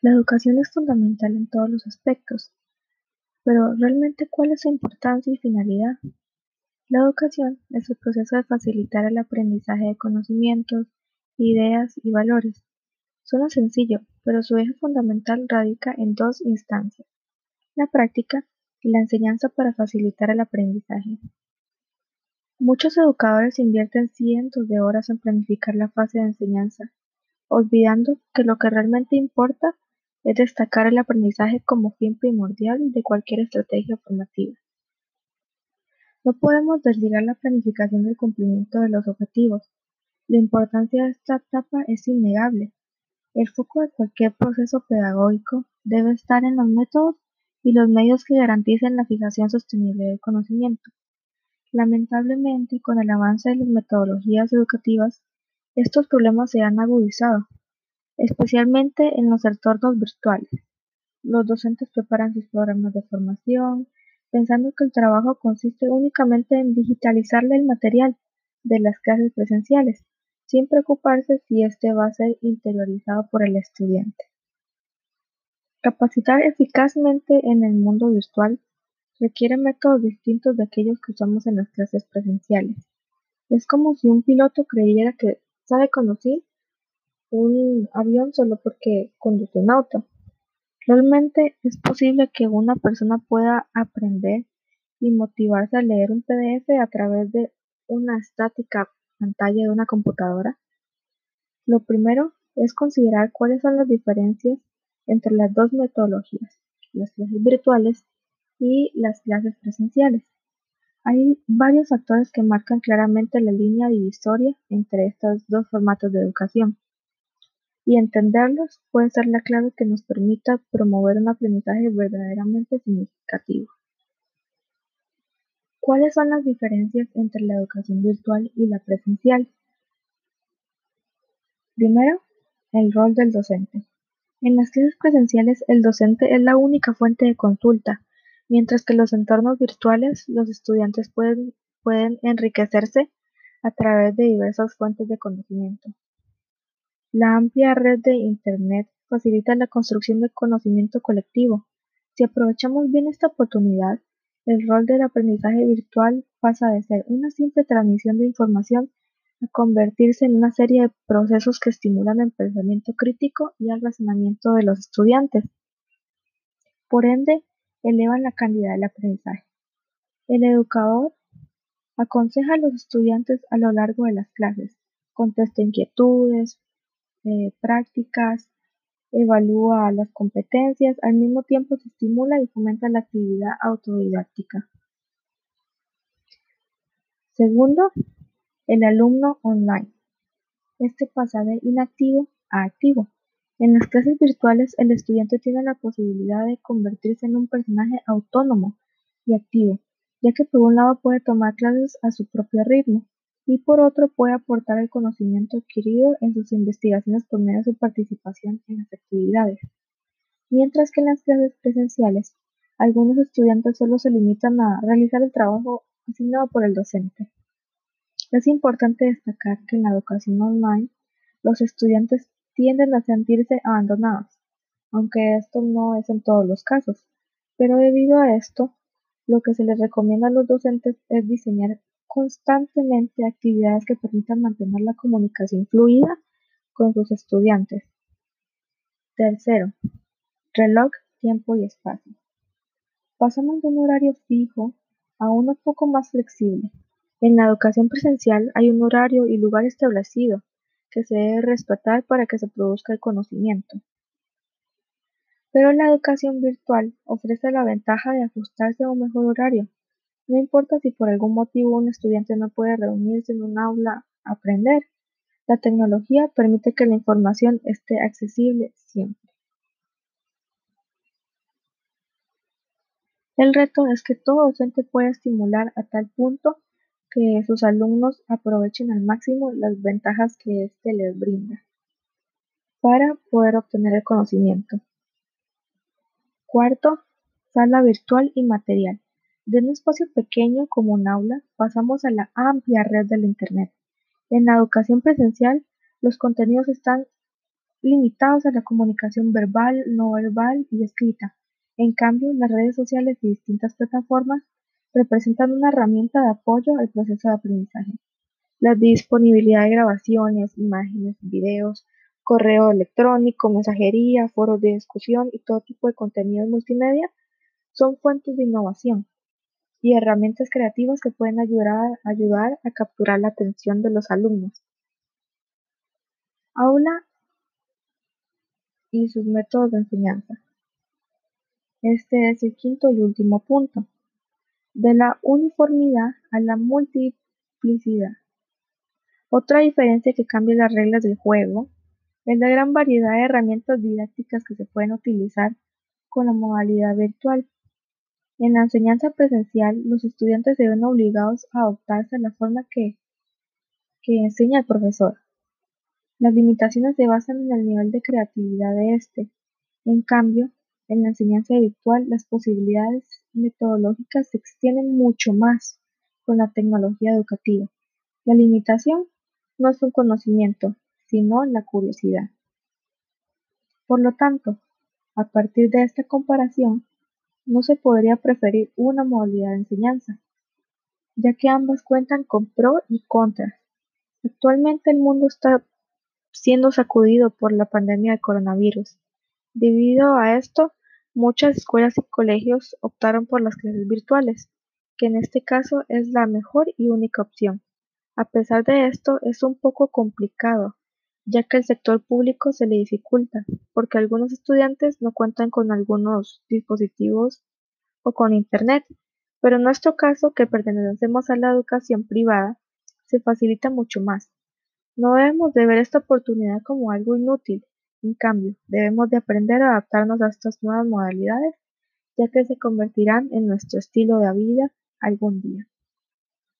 La educación es fundamental en todos los aspectos, pero ¿realmente cuál es su importancia y finalidad? La educación es el proceso de facilitar el aprendizaje de conocimientos, ideas y valores. Suena sencillo, pero su eje fundamental radica en dos instancias, la práctica y la enseñanza para facilitar el aprendizaje. Muchos educadores invierten cientos de horas en planificar la fase de enseñanza, olvidando que lo que realmente importa es destacar el aprendizaje como fin primordial de cualquier estrategia formativa. No podemos desligar la planificación del cumplimiento de los objetivos. La importancia de esta etapa es innegable. El foco de cualquier proceso pedagógico debe estar en los métodos y los medios que garanticen la fijación sostenible del conocimiento. Lamentablemente, con el avance de las metodologías educativas, estos problemas se han agudizado especialmente en los entornos virtuales. Los docentes preparan sus programas de formación, pensando que el trabajo consiste únicamente en digitalizarle el material de las clases presenciales, sin preocuparse si éste va a ser interiorizado por el estudiante. Capacitar eficazmente en el mundo virtual requiere métodos distintos de aquellos que usamos en las clases presenciales. Es como si un piloto creyera que sabe conducir un avión solo porque conduce un auto. Realmente es posible que una persona pueda aprender y motivarse a leer un PDF a través de una estática pantalla de una computadora. Lo primero es considerar cuáles son las diferencias entre las dos metodologías, las clases virtuales y las clases presenciales. Hay varios factores que marcan claramente la línea divisoria entre estos dos formatos de educación y entenderlos puede ser la clave que nos permita promover un aprendizaje verdaderamente significativo. ¿Cuáles son las diferencias entre la educación virtual y la presencial? Primero, el rol del docente. En las clases presenciales el docente es la única fuente de consulta, mientras que en los entornos virtuales los estudiantes pueden, enriquecerse a través de diversas fuentes de conocimiento. La amplia red de Internet facilita la construcción de conocimiento colectivo. Si aprovechamos bien esta oportunidad, el rol del aprendizaje virtual pasa de ser una simple transmisión de información a convertirse en una serie de procesos que estimulan el pensamiento crítico y el razonamiento de los estudiantes. Por ende, elevan la calidad del aprendizaje. El educador aconseja a los estudiantes a lo largo de las clases, contesta inquietudes, eh, prácticas, evalúa las competencias, al mismo tiempo se estimula y fomenta la actividad autodidáctica. Segundo, el alumno online. Este pasa de inactivo a activo. En las clases virtuales, el estudiante tiene la posibilidad de convertirse en un personaje autónomo y activo, ya que por un lado puede tomar clases a su propio ritmo, y por otro puede aportar el conocimiento adquirido en sus investigaciones por medio de su participación en las actividades. Mientras que en las clases presenciales, algunos estudiantes solo se limitan a realizar el trabajo asignado por el docente. Es importante destacar que en la educación online, los estudiantes tienden a sentirse abandonados, aunque esto no es en todos los casos, pero debido a esto, lo que se les recomienda a los docentes es diseñar constantemente actividades que permitan mantener la comunicación fluida con sus estudiantes. Tercero, reloj, tiempo y espacio. Pasamos de un horario fijo a uno poco más flexible. En la educación presencial hay un horario y lugar establecido que se debe respetar para que se produzca el conocimiento. Pero la educación virtual ofrece la ventaja de ajustarse a un mejor horario no importa si por algún motivo un estudiante no puede reunirse en un aula a aprender, la tecnología permite que la información esté accesible siempre. El reto es que todo docente pueda estimular a tal punto que sus alumnos aprovechen al máximo las ventajas que éste les brinda para poder obtener el conocimiento. Cuarto, sala virtual y material. De un espacio pequeño como un aula pasamos a la amplia red del Internet. En la educación presencial, los contenidos están limitados a la comunicación verbal, no verbal y escrita. En cambio, las redes sociales y distintas plataformas representan una herramienta de apoyo al proceso de aprendizaje. La disponibilidad de grabaciones, imágenes, videos, correo electrónico, mensajería, foros de discusión y todo tipo de contenidos multimedia son fuentes de innovación y herramientas creativas que pueden ayudar, a capturar la atención de los alumnos. Aula y sus métodos de enseñanza. Este es el quinto y último punto. De la uniformidad a la multiplicidad. Otra diferencia que cambia las reglas del juego es la gran variedad de herramientas didácticas que se pueden utilizar con la modalidad virtual. En la enseñanza presencial, los estudiantes se ven obligados a adaptarse a la forma que, que enseña el profesor. Las limitaciones se basan en el nivel de creatividad de éste. En cambio, en la enseñanza virtual, las posibilidades metodológicas se extienden mucho más con la tecnología educativa. La limitación no es un conocimiento, sino la curiosidad. Por lo tanto, a partir de esta comparación, no se podría preferir una modalidad de enseñanza, ya que ambas cuentan con pro y contras. Actualmente el mundo está siendo sacudido por la pandemia de coronavirus. Debido a esto, muchas escuelas y colegios optaron por las clases virtuales, que en este caso es la mejor y única opción. A pesar de esto, es un poco complicado, ya que el sector público se le dificulta, porque algunos estudiantes no cuentan con algunos dispositivos o con Internet, pero en nuestro caso, que pertenecemos a la educación privada, se facilita mucho más. No debemos de ver esta oportunidad como algo inútil, en cambio, debemos de aprender a adaptarnos a estas nuevas modalidades, ya que se convertirán en nuestro estilo de vida algún día.